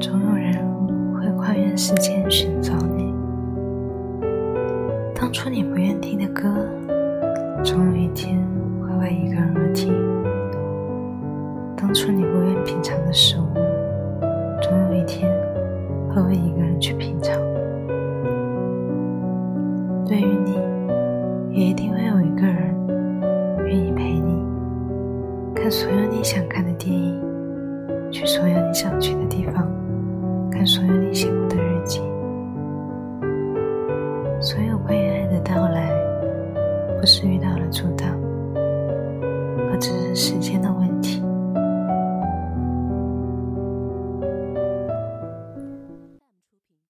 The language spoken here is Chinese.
总有人会跨越时间寻找你。当初你不愿听的歌，总有一天会为一个人而听；当初你不愿品尝的食物，总有一天会为一个人去品尝。对于你，也一定会有一个人愿意陪你，看所有你想看的电影，去所有你想去的地方，看所有你写过的日记。所有关于爱的到来，不是遇到了阻挡，而只是时间的。